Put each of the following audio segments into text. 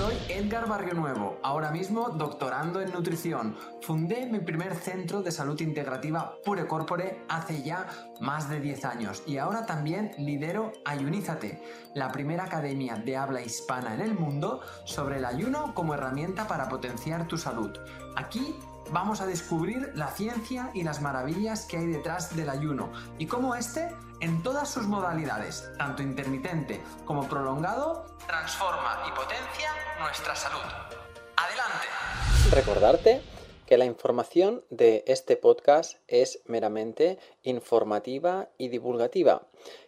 Soy Edgar Barrio Nuevo, ahora mismo doctorando en nutrición. Fundé mi primer centro de salud integrativa Pure Corpore hace ya más de 10 años y ahora también lidero Ayunízate, la primera academia de habla hispana en el mundo sobre el ayuno como herramienta para potenciar tu salud. Aquí vamos a descubrir la ciencia y las maravillas que hay detrás del ayuno y cómo este, en todas sus modalidades, tanto intermitente como prolongado, transforma y potencia nuestra salud. Adelante. Recordarte que la información de este podcast es meramente informativa y divulgativa,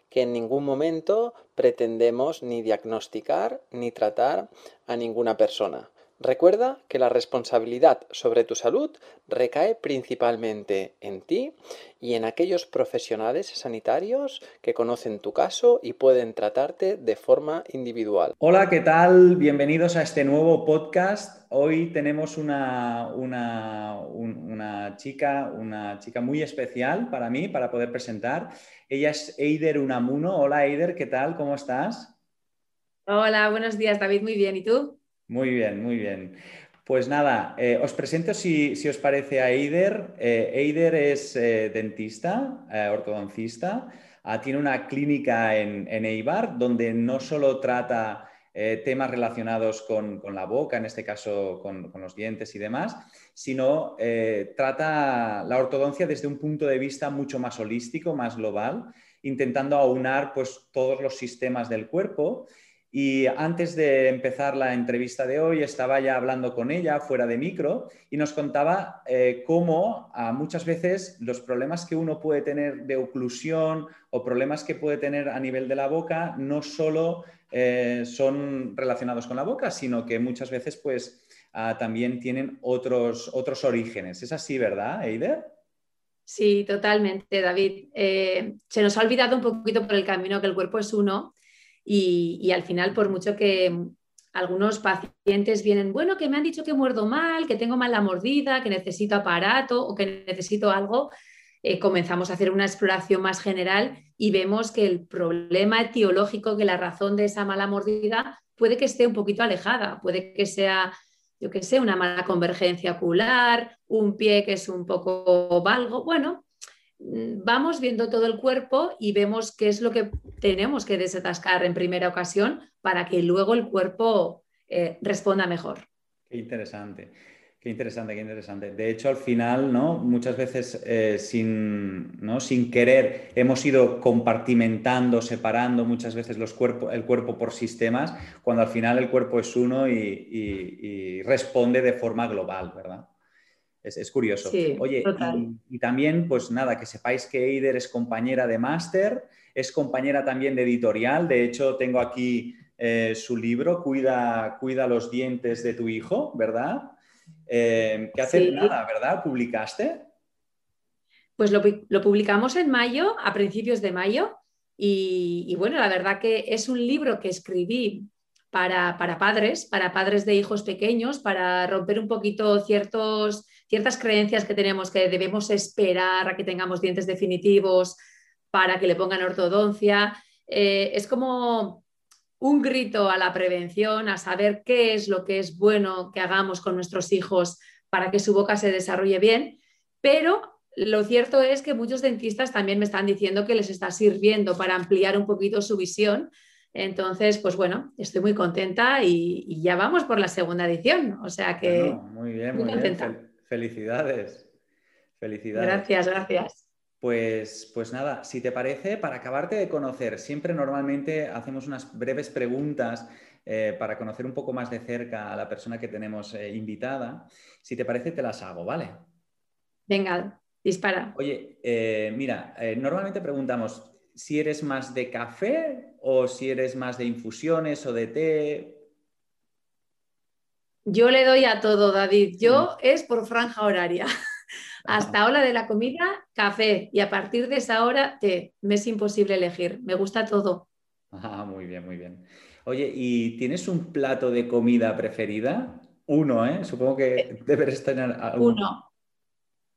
que en ningún momento pretendemos ni diagnosticar ni tratar a ninguna persona. Recuerda que la responsabilidad sobre tu salud recae principalmente en ti y en aquellos profesionales sanitarios que conocen tu caso y pueden tratarte de forma individual. Hola, ¿qué tal? Bienvenidos a este nuevo podcast. Hoy tenemos una, una, chica, una chica muy especial para mí, para poder presentar. Ella es Eider Unamuno. Hola, Eider, ¿qué tal? ¿Cómo estás? Hola, buenos días, David. Muy bien. ¿Y tú? Muy bien, muy bien. Pues nada, eh, os presento si, os parece a Eider. Eh, Eider es eh, dentista, ortodoncista, ah, tiene una clínica en, Eibar donde no solo trata temas relacionados con, la boca, en este caso con, con los dientes y demás, sino trata la ortodoncia desde un punto de vista mucho más holístico, más global, intentando aunar pues, todos los sistemas del cuerpo y antes de empezar la entrevista de hoy, estaba ya hablando con ella fuera de micro y nos contaba eh, cómo muchas veces los problemas que uno puede tener de oclusión o problemas que puede tener a nivel de la boca no solo eh, son relacionados con la boca, sino que muchas veces pues, ah, también tienen otros, otros orígenes. Es así, ¿verdad, Eider? Sí, totalmente, David. Eh, se nos ha olvidado un poquito por el camino que el cuerpo es uno y, al final, por mucho que algunos pacientes vienen, bueno, que me han dicho que muerdo mal, que tengo mala mordida, que necesito aparato o que necesito algo, eh, comenzamos a hacer una exploración más general y vemos que el problema etiológico, que la razón de esa mala mordida puede que esté un poquito alejada, puede que sea, yo que sé, una mala convergencia ocular, un pie que es un poco valgo, bueno, Mm, vamos viendo todo el cuerpo y vemos qué es lo que tenemos que desatascar en primera ocasión para que luego el cuerpo eh, responda mejor. Qué interesante. Qué interesante, qué interesante. De hecho, al final, ¿no? Muchas veces eh, sin, ¿no? sin querer hemos ido compartimentando, separando muchas veces los el cuerpo por sistemas, cuando al final el cuerpo es uno y responde de forma global, ¿verdad? Es, curioso. Oye, y, también, pues nada, que sepáis que Eider es compañera de máster, es compañera también de editorial. De hecho, tengo aquí eh, su libro, Cuida, Cuida los dientes de tu hijo, ¿verdad? Eh, que hace nada, ¿verdad? ¿Publicaste? Pues lo, publicamos en mayo, a principios de mayo. Y, y, bueno, la verdad que es un libro que escribí para, para, padres, para padres de hijos pequeños, para romper un poquito ciertos ciertas creencias que tenemos que debemos esperar a que tengamos dientes definitivos para que le pongan ortodoncia. Eh, es como un grito a la prevención, a saber qué es lo que es bueno que hagamos con nuestros hijos para que su boca se desarrolle bien, pero lo cierto es que muchos dentistas también me están diciendo que les está sirviendo para ampliar un poquito su visión. Entonces, pues bueno, estoy muy contenta y, ya vamos por la segunda edición. O sea que muy bien, muy, Bien. Felicidades. Felicidades. Gracias, gracias. Pues, pues nada, si te parece, para acabarte de conocer, siempre normalmente hacemos unas breves preguntas eh, para conocer un poco más de cerca a la persona que tenemos eh, invitada. Si te parece, te las hago, ¿vale? Venga, dispara. Oye, eh, mira, normalmente preguntamos si eres más de café o si eres más de infusiones o de té. Yo le doy a todo, David. Yo es por franja horaria. Hasta hora de la comida, café. Y a partir de esa hora, té. Me es imposible elegir. Me gusta todo. Ah, muy bien, muy bien. Oye, ¿y tienes un plato de comida preferida? Uno, ¿eh? Supongo que eh, deberes tener Uno.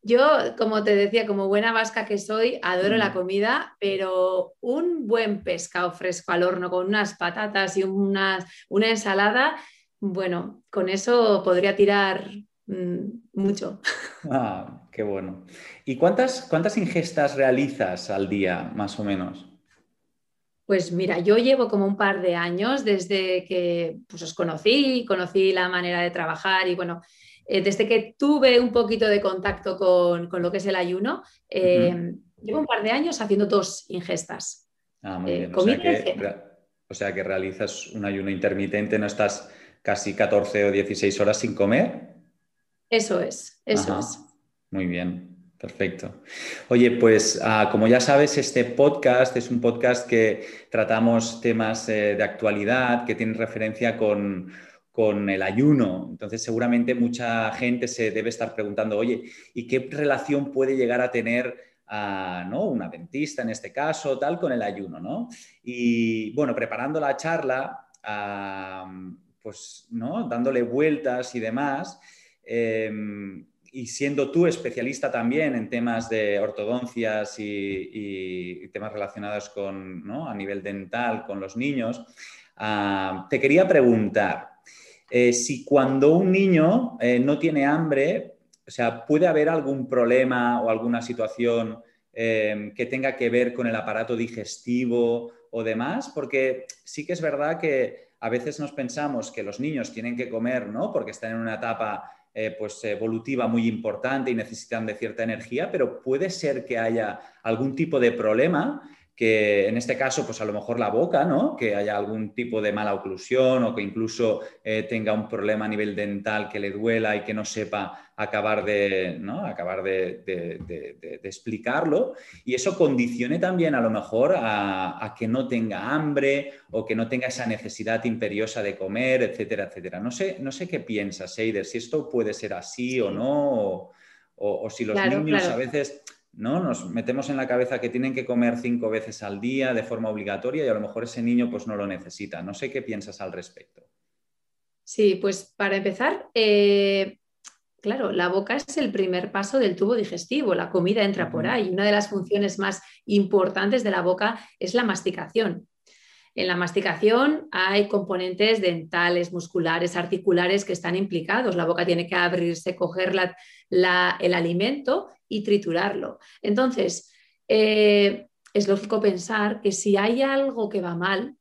Yo, como te decía, como buena vasca que soy, adoro la mm. comida, pero un buen pescado fresco al horno con unas patatas y una, una ensalada, bueno, con eso podría tirar mm, mucho. Ah, qué bueno. ¿Y cuántas, cuántas ingestas realizas al día, más o menos? Pues mira, yo llevo como un par de años desde que pues, os conocí, conocí la manera de trabajar y bueno, eh, desde que tuve un poquito de contacto con, lo que es el ayuno, eh, llevo un par de años haciendo dos ingestas. Ah, muy eh, bien. O sea, que, realizas un ayuno intermitente, no estás casi 14 o 16 horas sin comer. Eso es, eso es. Muy bien. Perfecto. Oye, pues ah, como ya sabes, este podcast es un podcast que tratamos temas de actualidad que tienen referencia con, con el ayuno. Entonces, seguramente mucha gente se debe estar preguntando, oye, ¿y qué relación puede llegar a tener a, ¿no? una dentista en este caso, tal, con el ayuno? ¿no? Y bueno, preparando la charla, pues, ¿no? dándole vueltas y demás, em, y siendo tú especialista también en temas de ortodoncias y, temas relacionados con, ¿no? a nivel dental con los niños, ah, te quería preguntar, eh, si cuando un niño eh, no tiene hambre, o sea, puede haber algún problema o alguna situación em, que tenga que ver con el aparato digestivo o demás, porque sí que es verdad que a veces nos pensamos que los niños tienen que comer, ¿no? Porque están en una etapa eh, pues, evolutiva muy importante y necesitan de cierta energía, pero puede ser que haya algún tipo de problema que en este caso, pues a lo mejor la boca, ¿no? Que haya algún tipo de mala oclusión o que incluso eh, tenga un problema a nivel dental que le duela y que no sepa acabar de, ¿no? acabar de, explicarlo. Y eso condicione también a lo mejor a, que no tenga hambre o que no tenga esa necesidad imperiosa de comer, etcétera, etcétera. No sé, no sé qué piensas, Eider, si esto puede ser así o no, o, si los niños a veces ¿no? Nos metemos en la cabeza que tienen que comer cinco veces al día de forma obligatoria y a lo mejor ese niño pues no lo necesita. No sé qué piensas al respecto. Sí, pues para empezar, eh, claro, la boca es el primer paso del tubo digestivo, la comida entra por ahí. Una de las funciones más importantes de la boca es la masticación. En la masticación hay componentes dentales, musculares, articulares que están implicados. La boca tiene que abrirse, coger el alimento y triturarlo. Entonces, eh, es lógico pensar que si hay algo que va mal,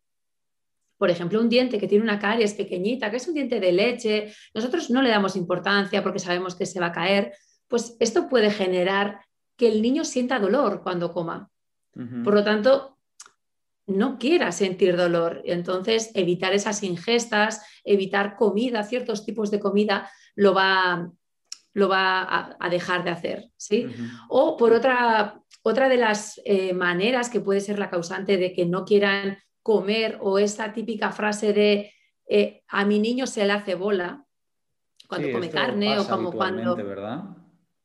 por ejemplo, un diente que tiene una caries pequeñita, que es un diente de leche, nosotros no le damos importancia porque sabemos que se va a caer, pues esto puede generar que el niño sienta dolor cuando coma. Por lo tanto, no quiera sentir dolor. Entonces, evitar esas ingestas, evitar comida, ciertos tipos de comida, lo va, lo va a, dejar de hacer. ¿sí? O por otra, otra de las eh, maneras que puede ser la causante de que no quieran comer o esa típica frase de eh, a mi niño se le hace bola cuando come carne o como cuando... ¿verdad?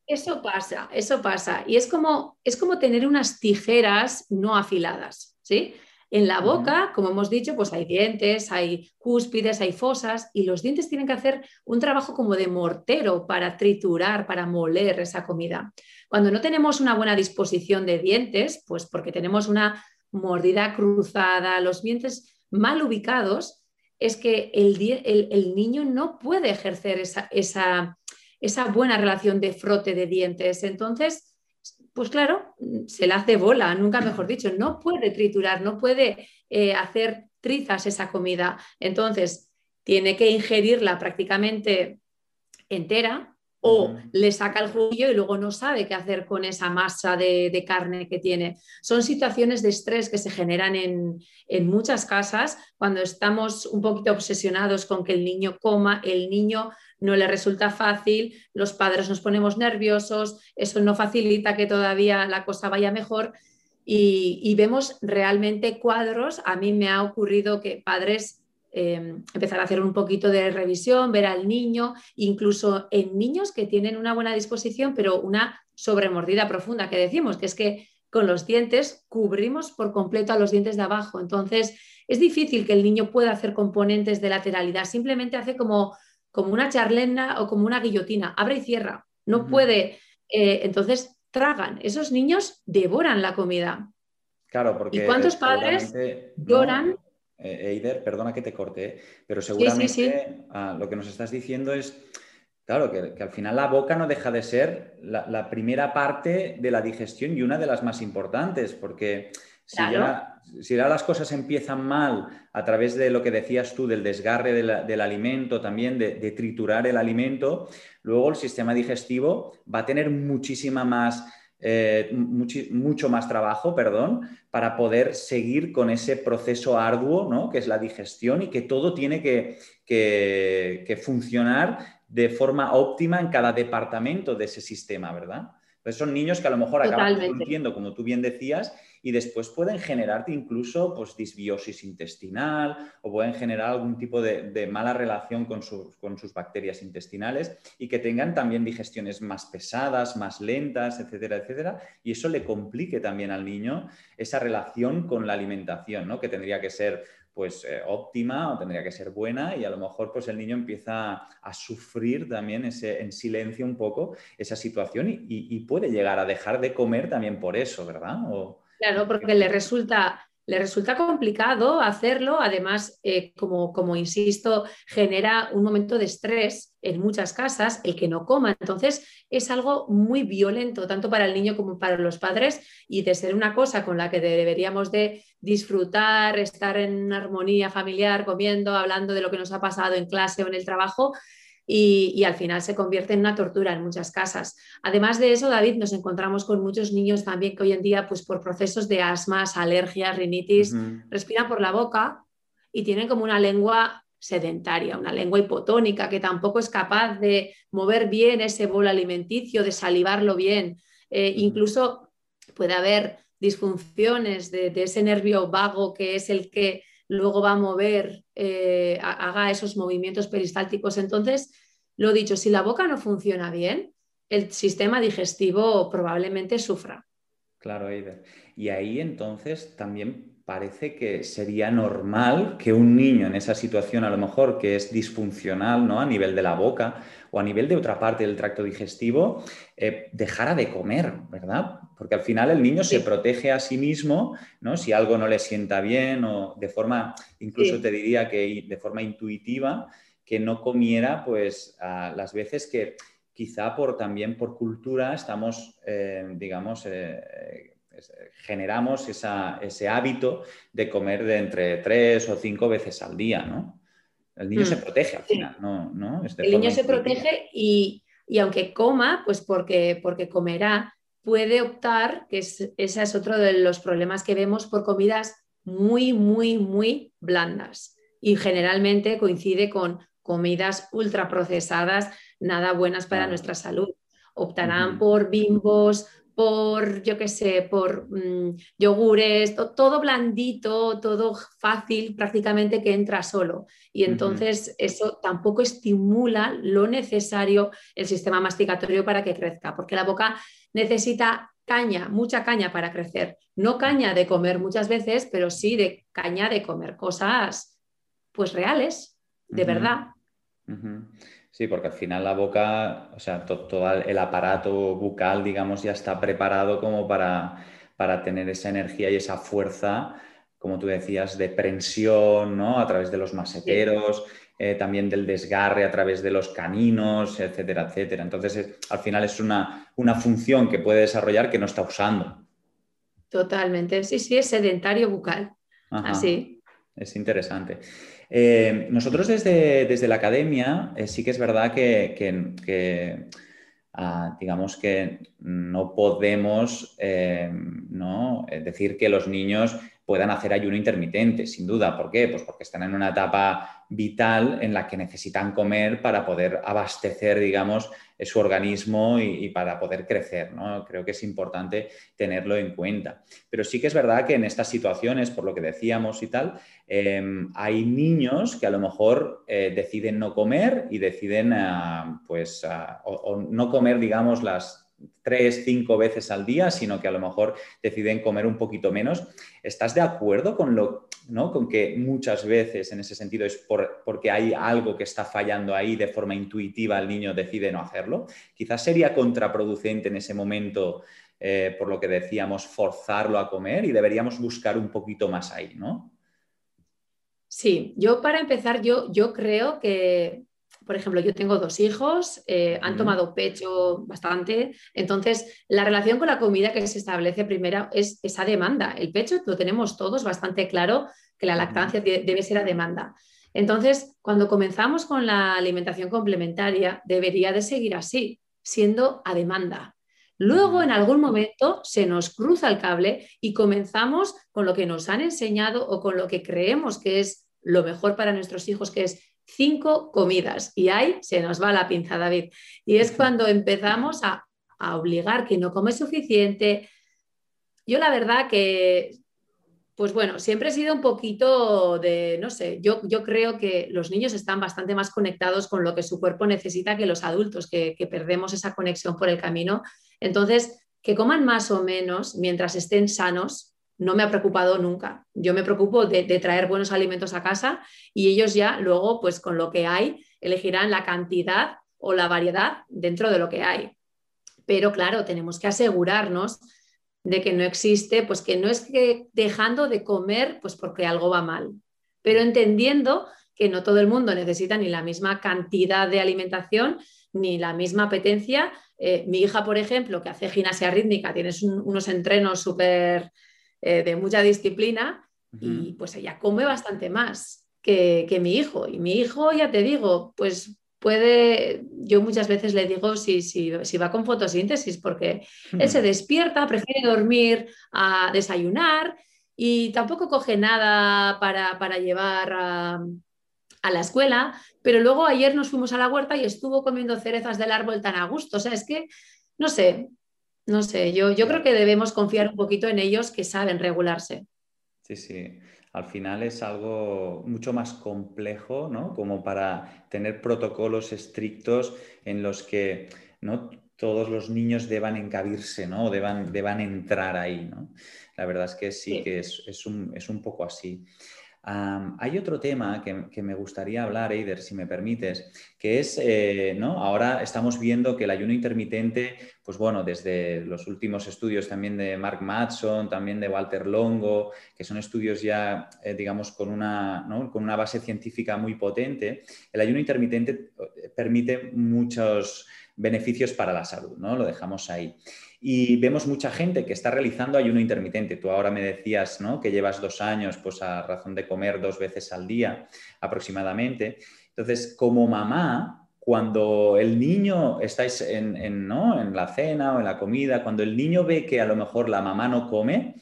Eso pasa, eso pasa. Y es como, es como tener unas tijeras no afiladas, ¿sí? En la boca, como hemos dicho, pues hay dientes, hay cúspides, hay fosas y los dientes tienen que hacer un trabajo como de mortero para triturar, para moler esa comida. Cuando no tenemos una buena disposición de dientes, pues porque tenemos una mordida cruzada, los dientes mal ubicados, es que el, niño no puede ejercer esa, esa, esa buena relación de frote de dientes. Entonces, pues claro, se le hace bola, nunca mejor dicho, no puede triturar, no puede eh, hacer trizas esa comida. Entonces, tiene que ingerirla prácticamente entera o le saca el jugo y luego no sabe qué hacer con esa masa de, carne que tiene. Son situaciones de estrés que se generan en, en, muchas casas cuando estamos un poquito obsesionados con que el niño coma, el niño no le resulta fácil, los padres nos ponemos nerviosos, eso no facilita que todavía la cosa vaya mejor y, vemos realmente cuadros. A mí me ha ocurrido que padres eh, empezar a hacer un poquito de revisión, ver al niño, incluso en niños que tienen una buena disposición, pero una sobremordida profunda, que decimos que es que con los dientes cubrimos por completo a los dientes de abajo. Entonces, es difícil que el niño pueda hacer componentes de lateralidad, simplemente hace como, como una charlena o como una guillotina, abre y cierra, no puede, eh, entonces tragan, esos niños devoran la comida. Claro, porque... ¿Y cuántos padres lloran? Eh, Eider, perdona que te corte, pero seguramente ah, lo que nos estás diciendo es Claro, que, al final la boca no deja de ser la, primera parte de la digestión y una de las más importantes, porque si, ya, las cosas empiezan mal a través de lo que decías tú, del desgarre del alimento, también de, triturar el alimento, luego el sistema digestivo va a tener muchísima más... Eh, mucho más trabajo, perdón, para poder seguir con ese proceso arduo, ¿no? que es la digestión y que todo tiene que, que funcionar de forma óptima en cada departamento de ese sistema, ¿verdad? Pues son niños que a lo mejor acaban sintiendo, como tú bien decías, y después pueden generarte incluso pues, disbiosis intestinal o pueden generar algún tipo de, mala relación con, con, sus bacterias intestinales y que tengan también digestiones más pesadas, más lentas, etcétera, etcétera. Y eso le complique también al niño esa relación con la alimentación, ¿no? que tendría que ser pues eh, óptima o tendría que ser buena y a lo mejor pues el niño empieza a sufrir también ese, en silencio un poco esa situación y, puede llegar a dejar de comer también por eso, ¿verdad? Claro, porque le resulta le resulta complicado hacerlo, además, eh, como, como, insisto, genera un momento de estrés en muchas casas el que no coma. Entonces, es algo muy violento, tanto para el niño como para los padres, y de ser una cosa con la que deberíamos de disfrutar, estar en armonía familiar, comiendo, hablando de lo que nos ha pasado en clase o en el trabajo, y, al final se convierte en una tortura en muchas casas. Además de eso, David, nos encontramos con muchos niños también que hoy en día, pues por procesos de asmas, alergias, rinitis, respiran por la boca y tienen como una lengua sedentaria, una lengua hipotónica que tampoco es capaz de mover bien ese bolo alimenticio, de salivarlo bien. Eh, incluso puede haber disfunciones de, ese nervio vago que es el que luego va a mover, eh, haga esos movimientos peristálticos. Entonces, lo dicho, si la boca no funciona bien, el sistema digestivo probablemente sufra. Claro, Eider. Y ahí entonces también parece que sería normal que un niño en esa situación, a lo mejor que es disfuncional ¿no? a nivel de la boca o a nivel de otra parte del tracto digestivo, eh, dejara de comer, ¿verdad? Porque al final el niño se protege a sí mismo, ¿no? Si algo no le sienta bien o de forma, incluso te diría que de forma intuitiva, que no comiera pues las veces que quizá por también por cultura estamos, eh, digamos, eh, generamos ese hábito de comer de entre tres o cinco veces al día, ¿no? El niño se mm. protege al final, ¿no? el niño se protege y, aunque coma, pues porque, porque comerá, puede optar, que es, ese es otro de los problemas que vemos, por comidas muy, muy, muy blandas. Y generalmente coincide con comidas ultraprocesadas, nada buenas para nuestra salud. Optarán por bimbos, por, yo qué sé, por mm, yogures, todo blandito, todo fácil, prácticamente que entra solo. Y entonces eso tampoco estimula lo necesario el sistema masticatorio para que crezca, porque la boca necesita caña, mucha caña para crecer. No caña de comer muchas veces, pero sí de caña de comer cosas pues reales, de verdad. Sí, porque al final la boca, o sea, todo el aparato bucal, digamos, ya está preparado como para, para tener esa energía y esa fuerza, como tú decías, de prensión, ¿no? A través de los maseteros, eh, también del desgarre a través de los caninos, etcétera, etcétera. Entonces, al final es una, una función que puede desarrollar que no está usando. Totalmente, sí, sí, es sedentario bucal. Así. Es interesante. Eh, nosotros desde, desde, la academia eh, sí que es verdad que, ah, digamos que no podemos eh, decir que los niños puedan hacer ayuno intermitente, sin duda. ¿Por qué? Pues porque están en una etapa vital en la que necesitan comer para poder abastecer, digamos, su organismo y, para poder crecer. ¿no? Creo que es importante tenerlo en cuenta. Pero sí que es verdad que en estas situaciones, por lo que decíamos y tal, em, hay niños que a lo mejor eh, deciden no comer y deciden, ah, pues, ah, o no comer, digamos, las tres, cinco veces al día, sino que a lo mejor deciden comer un poquito menos. ¿Estás de acuerdo con lo, ¿no? con que muchas veces en ese sentido es porque hay algo que está fallando ahí de forma intuitiva, el niño decide no hacerlo. Quizás sería contraproducente en ese momento, eh, por lo que decíamos, forzarlo a comer y deberíamos buscar un poquito más ahí, ¿no? Sí, yo para empezar, yo, yo creo que por ejemplo, yo tengo dos hijos, eh, han tomado pecho bastante, entonces la relación con la comida que se establece primero es esa demanda. El pecho lo tenemos todos bastante claro que la lactancia debe ser a demanda. Entonces, cuando comenzamos con la alimentación complementaria, debería de seguir así, siendo a demanda. Luego, en algún momento, se nos cruza el cable y comenzamos con lo que nos han enseñado o con lo que creemos que es lo mejor para nuestros hijos, que es cinco comidas y ahí se nos va la pinza, David. Y es cuando empezamos a, obligar que no come suficiente. Yo la verdad que, pues bueno, siempre he sido un poquito de, no sé, yo, yo creo que los niños están bastante más conectados con lo que su cuerpo necesita que los adultos, que, que perdemos esa conexión por el camino. Entonces, que coman más o menos mientras estén sanos, no me ha preocupado nunca. Yo me preocupo de, traer buenos alimentos a casa y ellos ya luego, pues con lo que hay, elegirán la cantidad o la variedad dentro de lo que hay. Pero claro, tenemos que asegurarnos de que no existe, pues que no es que dejando de comer, pues porque algo va mal, pero entendiendo que no todo el mundo necesita ni la misma cantidad de alimentación ni la misma apetencia. Eh, mi hija, por ejemplo, que hace gimnasia rítmica, tienes unos entrenos súper eh, de mucha disciplina y pues ella come bastante más que, mi hijo. Y mi hijo, ya te digo, pues puede, yo muchas veces le digo si, si, si va con fotosíntesis, porque él se despierta, prefiere dormir a desayunar y tampoco coge nada para, llevar a, a, la escuela, pero luego ayer nos fuimos a la huerta y estuvo comiendo cerezas del árbol tan a gusto. O sea, es que, no sé, no sé, yo, yo creo que debemos confiar un poquito en ellos que saben regularse. Sí, sí. Al final es algo mucho más complejo, ¿no? Como para tener protocolos estrictos en los que no todos los niños deban encabirse, ¿no? O deban, deban entrar ahí, ¿no? La verdad es que sí, que es, un, es un poco así hay otro tema que, me gustaría hablar, Eider, si me permites, que es, eh, ¿no? Ahora estamos viendo que el ayuno intermitente, pues bueno, desde los últimos estudios también de Mark Matson, también de Walter Longo, que son estudios ya, eh, digamos, con una, con una base científica muy potente, el ayuno intermitente eh, permite muchos beneficios para la salud, ¿no? Lo dejamos ahí. Y vemos mucha gente que está realizando ayuno intermitente. Tú ahora me decías ¿no? que llevas dos años pues, a razón de comer dos veces al día aproximadamente. Entonces, como mamá, cuando el niño estáis en, ¿no? en la cena o en la comida, cuando el niño ve que a lo mejor la mamá no come,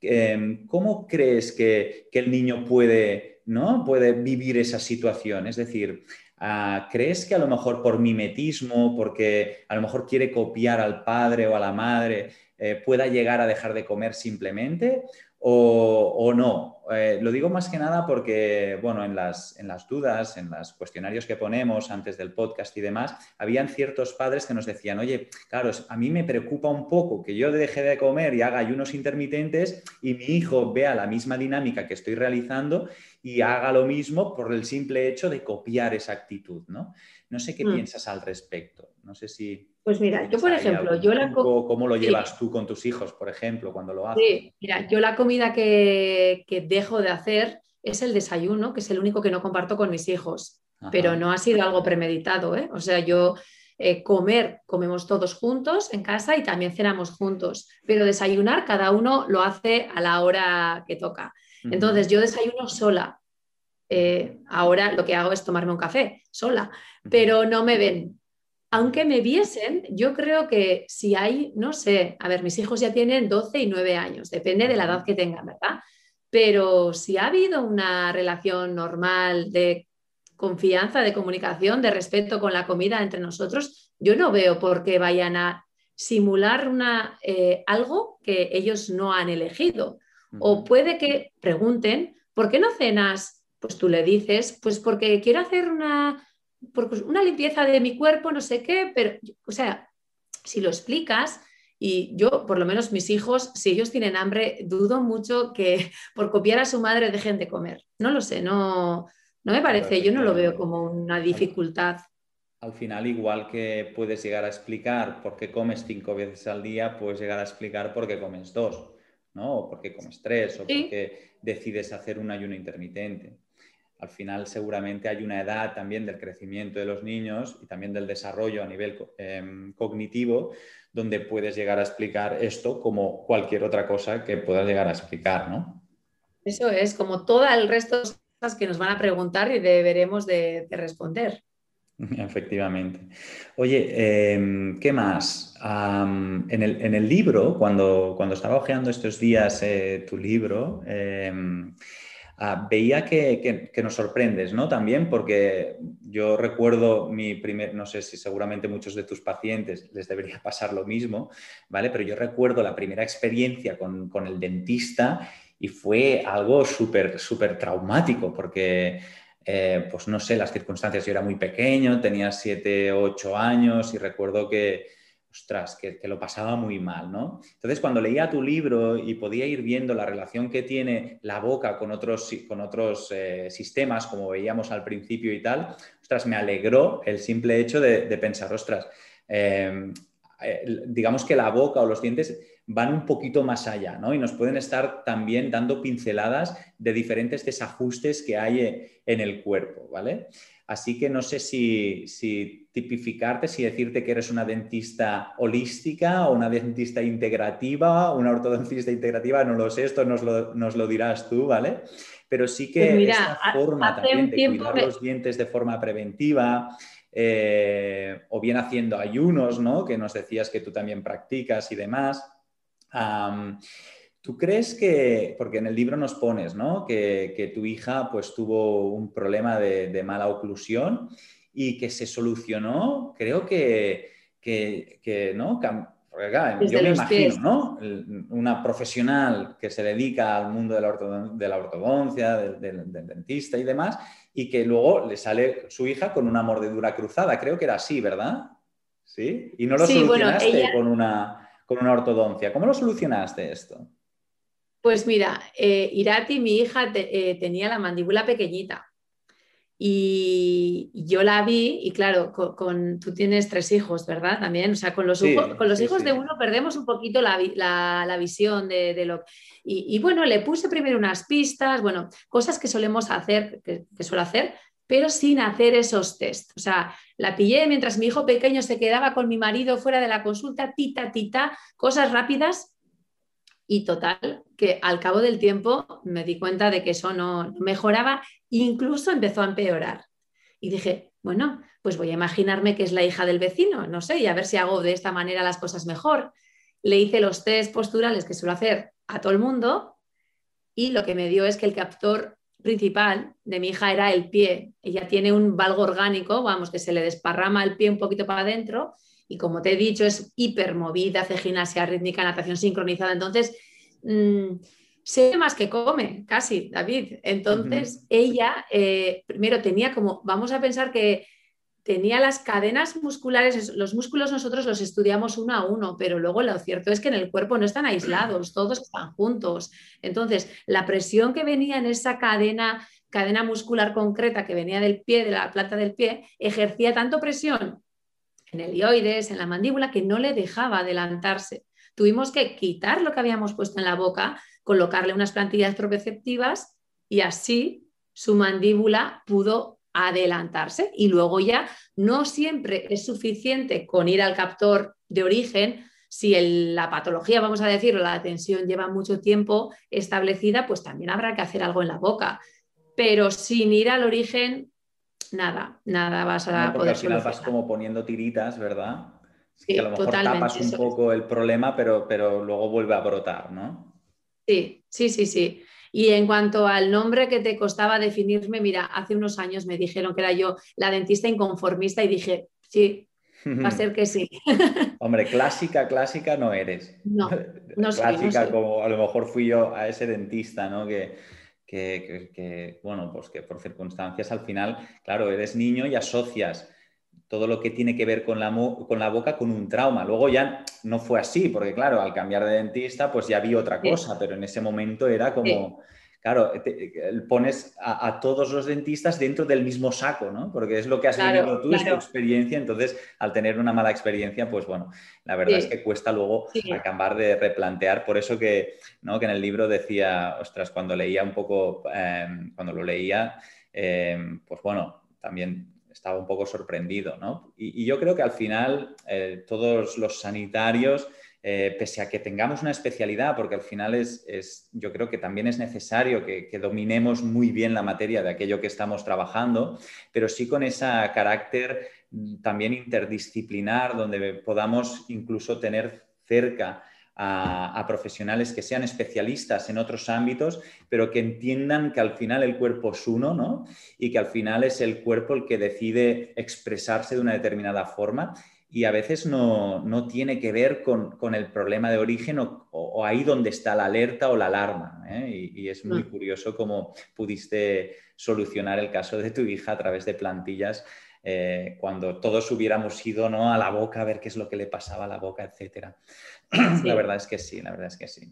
em, ¿cómo crees que, que el niño puede, ¿no? puede vivir esa situación? Es decir, ¿Crees que a lo mejor por mimetismo, porque a lo mejor quiere copiar al padre o a la madre, eh, pueda llegar a dejar de comer simplemente? o, no. Eh, lo digo más que nada porque, bueno, en las, en las dudas, en los cuestionarios que ponemos antes del podcast y demás, habían ciertos padres que nos decían, oye, claro, a mí me preocupa un poco que yo deje de comer y haga ayunos intermitentes y mi hijo vea la misma dinámica que estoy realizando y haga lo mismo por el simple hecho de copiar esa actitud, ¿no? No sé qué mm. piensas al respecto. No sé si... Pues mira, yo por ejemplo, yo la... ¿Cómo lo llevas tú con tus hijos, por ejemplo, cuando lo haces? Sí, mira, yo la comida que, dejo de hacer es el desayuno, que es el único que no comparto con mis hijos, pero no ha sido algo premeditado, ¿eh? O sea, yo eh, comer, comemos todos juntos en casa y también cenamos juntos, pero desayunar cada uno lo hace a la hora que toca. Entonces, yo desayuno sola. Eh, ahora lo que hago es tomarme un café sola, pero no me ven aunque me viesen, yo creo que si hay, no sé, a ver, mis hijos ya tienen 12 y 9 años, depende de la edad que tengan, ¿verdad? Pero si ha habido una relación normal de confianza, de comunicación, de respeto con la comida entre nosotros, yo no veo por qué vayan a simular una, eh, algo que ellos no han elegido. O puede que pregunten, ¿por qué no cenas? Pues tú le dices, pues porque quiero hacer una una limpieza de mi cuerpo, no sé qué, pero, o sea, si lo explicas Y yo, por lo menos mis hijos, si ellos tienen hambre, dudo mucho que por copiar a su madre dejen de comer. No lo sé, no, no me parece, yo no lo veo como una dificultad. Al final, igual que puedes llegar a explicar por qué comes cinco veces al día, puedes llegar a explicar por qué comes dos, ¿no? O por qué comes tres, o por qué decides hacer un ayuno intermitente al final seguramente hay una edad también del crecimiento de los niños y también del desarrollo a nivel em, cognitivo donde puedes llegar a explicar esto como cualquier otra cosa que puedas llegar a explicar, ¿no? Eso es, como todo el resto de cosas que nos van a preguntar y deberemos de, responder. Efectivamente. Oye, em, ¿qué más? en, el, libro, cuando, cuando estaba hojeando estos días eh, tu libro, em, Ah, veía que, nos sorprendes, ¿no? También porque yo recuerdo mi primer, no sé si seguramente muchos de tus pacientes les debería pasar lo mismo, ¿vale? Pero yo recuerdo la primera experiencia con, el dentista y fue algo súper, súper traumático porque... Eh, pues no sé, las circunstancias, yo era muy pequeño, tenía 7, 8 años y recuerdo que, ostras, que, lo pasaba muy mal, ¿no? Entonces, cuando leía tu libro y podía ir viendo la relación que tiene la boca con otros, con otros eh, sistemas, como veíamos al principio y tal, ostras, me alegró el simple hecho de, pensar, ostras, em, digamos que la boca o los dientes van un poquito más allá, ¿no? Y nos pueden estar también dando pinceladas de diferentes desajustes que hay eh, en el cuerpo, ¿vale? Así que no sé si, tipificarte, si decirte que eres una dentista holística o una dentista integrativa, una ortodoncista integrativa, no lo sé, esto nos lo, dirás tú, ¿vale? Pero sí que pues esta forma también de cuidar los dientes de forma preventiva, eh, o bien haciendo ayunos, ¿no? Que nos decías que tú también practicas y demás. ¿Tú crees que, porque en el libro nos pones, ¿no? Que, tu hija pues tuvo un problema de, mala oclusión y que se solucionó, creo que, ¿no? yo me imagino, ¿no? Una profesional que se dedica al mundo de la, ortodoncia, del, dentista y demás, y que luego le sale su hija con una mordedura cruzada. Creo que era así, ¿verdad? Sí. Y no lo solucionaste con, una, con una ortodoncia. ¿Cómo lo solucionaste esto? Pues mira, eh, Irati, mi hija, eh, tenía la mandíbula pequeñita y yo la vi y claro, con, tú tienes tres hijos, ¿verdad? También, o sea, con los, con los hijos de uno perdemos un poquito la, visión de, lo... Y, y, bueno, le puse primero unas pistas, bueno, cosas que solemos hacer, que, que suelo hacer, pero sin hacer esos test. O sea, la pillé mientras mi hijo pequeño se quedaba con mi marido fuera de la consulta, tita, tita, cosas rápidas y total, que al cabo del tiempo me di cuenta de que eso no, mejoraba, incluso empezó a empeorar. Y dije, bueno, pues voy a imaginarme que es la hija del vecino, no sé, y a ver si hago de esta manera las cosas mejor. Le hice los test posturales que suelo hacer a todo el mundo y lo que me dio es que el captor principal de mi hija era el pie. Ella tiene un valgo orgánico, vamos, que se le desparrama el pie un poquito para adentro y como te he dicho, es hipermovida, hace gimnasia rítmica, natación sincronizada. Entonces, mmm, sé más que come, casi, David. Entonces, ella eh, primero tenía como, vamos a pensar que tenía las cadenas musculares, los músculos nosotros los estudiamos uno a uno, pero luego lo cierto es que en el cuerpo no están aislados, todos están juntos. Entonces, la presión que venía en esa cadena, cadena muscular concreta que venía del pie, de la planta del pie, ejercía tanto presión en el en la mandíbula, que no le dejaba adelantarse. Tuvimos que quitar lo que habíamos puesto en la boca, colocarle unas plantillas proprioceptivas y así su mandíbula pudo adelantarse. Y luego ya no siempre es suficiente con ir al captor de origen. Si la patología, vamos a decir, o la tensión lleva mucho tiempo establecida, pues también habrá que hacer algo en la boca. Pero sin ir al origen, nada, nada vas a poder al final vas como poniendo tiritas, ¿verdad? que a lo mejor tapas un poco el problema, pero, pero luego vuelve a brotar, ¿no? Sí, sí, sí, sí. Y en cuanto al nombre que te costaba definirme, mira, hace unos años me dijeron que era yo la dentista inconformista y dije, sí, va a ser que sí. Hombre, clásica, clásica no eres. No, no soy. Clásica como a lo mejor fui yo a ese dentista, ¿no? Que, que, bueno, pues que por circunstancias al final, claro, eres niño y asocias todo lo que tiene que ver con la, con la boca con un trauma. Luego ya no fue así, porque claro, al cambiar de dentista, pues ya vi otra cosa, pero en ese momento era como, claro, pones a, todos los dentistas dentro del mismo saco, ¿no? Porque es lo que has vivido tú, es tu experiencia, entonces al tener una mala experiencia, pues bueno, la verdad es que cuesta luego acabar de replantear, por eso que, ¿no? que en el libro decía, ostras, cuando leía un poco, em, cuando lo leía, em, pues bueno, también estaba un poco sorprendido, ¿no? Y, yo creo que al final eh, todos los sanitarios, eh, pese a que tengamos una especialidad, porque al final es, yo creo que también es necesario que, dominemos muy bien la materia de aquello que estamos trabajando, pero sí con ese carácter mm, también interdisciplinar, donde podamos incluso tener cerca a, profesionales que sean especialistas en otros ámbitos, pero que entiendan que al final el cuerpo es uno, ¿no? Y que al final es el cuerpo el que decide expresarse de una determinada forma y a veces no, tiene que ver con, el problema de origen o, ahí donde está la alerta o la alarma. ¿eh? Y, es muy mm. curioso cómo pudiste solucionar el caso de tu hija a través de plantillas eh, cuando todos hubiéramos ido ¿no? a la boca a ver qué es lo que le pasaba a la boca, etcétera. La verdad es que sí, la verdad es que sí.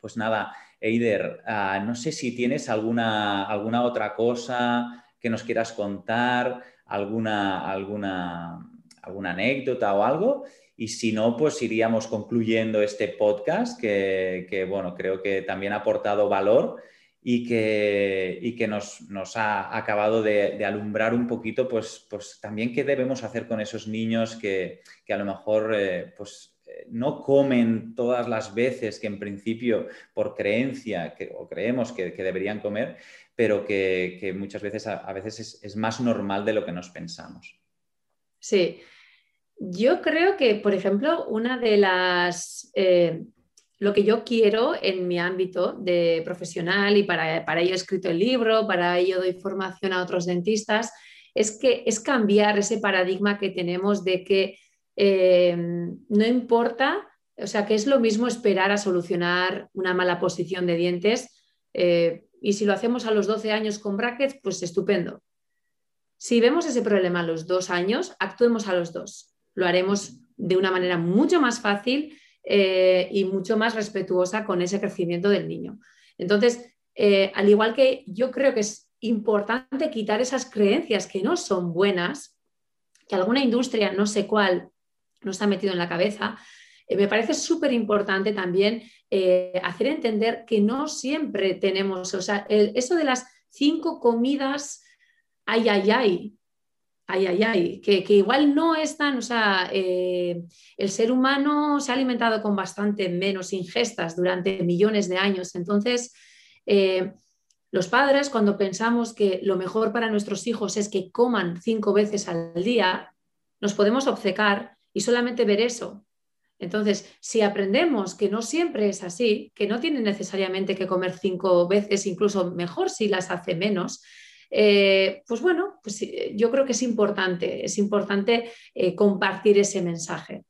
Pues nada, Eider, ah, no sé si tienes alguna, alguna otra cosa que nos quieras contar, alguna, alguna, alguna anécdota o algo. Y si no, pues iríamos concluyendo este podcast que, bueno, creo que también ha aportado valor y que, y que nos, ha acabado de, alumbrar un poquito, pues, pues también qué debemos hacer con esos niños que, a lo mejor eh, pues no comen todas las veces que en principio por creencia o creemos que, deberían comer, pero que, muchas veces a, veces es, más normal de lo que nos pensamos. Sí, yo creo que, por ejemplo, una de las... Eh, lo que yo quiero en mi ámbito de profesional y para, para ello he escrito el libro, para ello doy formación a otros dentistas, es que es cambiar ese paradigma que tenemos de que eh, no importa, o sea, que es lo mismo esperar a solucionar una mala posición de dientes eh, y si lo hacemos a los 12 años con brackets, pues estupendo. Si vemos ese problema a los dos años, actuemos a los dos. Lo haremos de una manera mucho más fácil eh, y mucho más respetuosa con ese crecimiento del niño. Entonces, al igual que yo creo que es importante quitar esas creencias que no son buenas, que alguna industria, no sé cuál, no está metido en la cabeza. Eh, me parece súper importante también eh, hacer entender que no siempre tenemos, o sea, eso de las cinco comidas, ay, ay, ay, ay, ay, ay, que, igual no están, o sea, eh, el ser humano se ha alimentado con bastante menos ingestas durante millones de años. Entonces, los padres, cuando pensamos que lo mejor para nuestros hijos es que coman cinco veces al día, nos podemos obcecar y solamente ver eso. Entonces, si aprendemos que no siempre es así, que no tienen necesariamente que comer cinco veces, incluso mejor si las hace menos, eh, pues bueno, pues yo creo que es importante, es importante eh, compartir ese mensaje.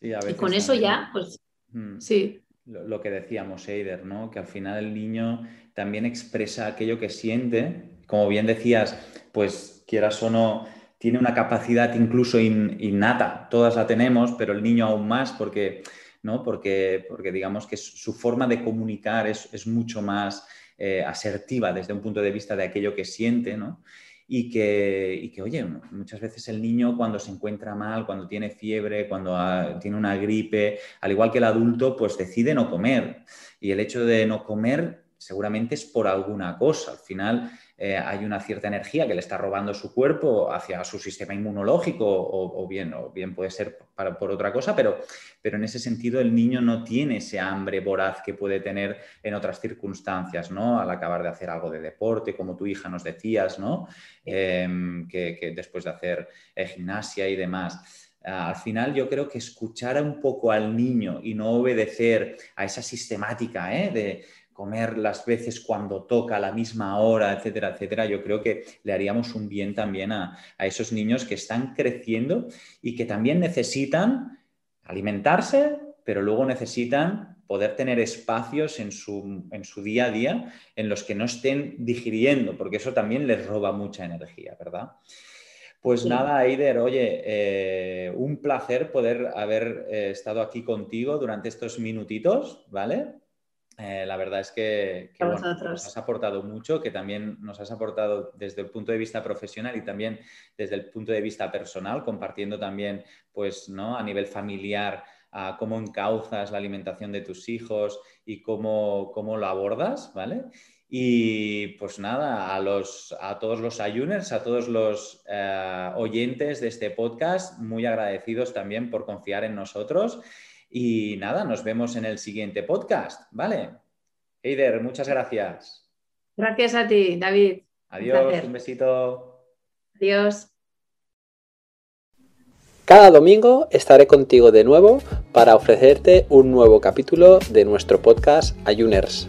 y con eso ya, pues mm. sí. Lo, lo, que decíamos, Eider, ¿no? Que al final el niño también expresa aquello que siente. Como bien decías, pues quieras o no, tiene una capacidad incluso innata, todas la tenemos, pero el niño aún más porque, ¿no? porque, porque digamos que su forma de comunicar es, mucho más eh, asertiva desde un punto de vista de aquello que siente, ¿no? Y que, y que, oye, muchas veces el niño cuando se encuentra mal, cuando tiene fiebre, cuando tiene una gripe, al igual que el adulto, pues decide no comer. Y el hecho de no comer seguramente es por alguna cosa. Al final, eh, hay una cierta energía que le está robando su cuerpo hacia su sistema inmunológico o, bien, o bien puede ser por otra cosa, pero, pero en ese sentido el niño no tiene ese hambre voraz que puede tener en otras circunstancias, ¿no? Al acabar de hacer algo de deporte, como tu hija nos decías, ¿no? Em, que, después de hacer eh, gimnasia y demás. al final yo creo que escuchar un poco al niño y no obedecer a esa sistemática ¿eh? de comer las veces cuando toca, a la misma hora, etcétera, etcétera, yo creo que le haríamos un bien también a, esos niños que están creciendo y que también necesitan alimentarse, pero luego necesitan poder tener espacios en su, en su, día a día en los que no estén digiriendo, porque eso también les roba mucha energía, ¿verdad? Pues nada, Eider, oye, eh, un placer poder haber eh, estado aquí contigo durante estos minutitos, ¿vale? Eh, la verdad es que, nos has aportado mucho, que también nos has aportado desde el punto de vista profesional y también desde el punto de vista personal, compartiendo también, pues, ¿no? A nivel familiar, cómo encauzas la alimentación de tus hijos y cómo, cómo lo abordas, ¿vale? Y pues nada, a, los, a todos los ayuners, a todos los eh, oyentes de este podcast, muy agradecidos también por confiar en nosotros. Y nada, nos vemos en el siguiente podcast, ¿vale? Eider, muchas gracias. Gracias a ti, David. Adiós, un, besito. Adiós. Cada domingo estaré contigo de nuevo para ofrecerte un nuevo capítulo de nuestro podcast Ayuners.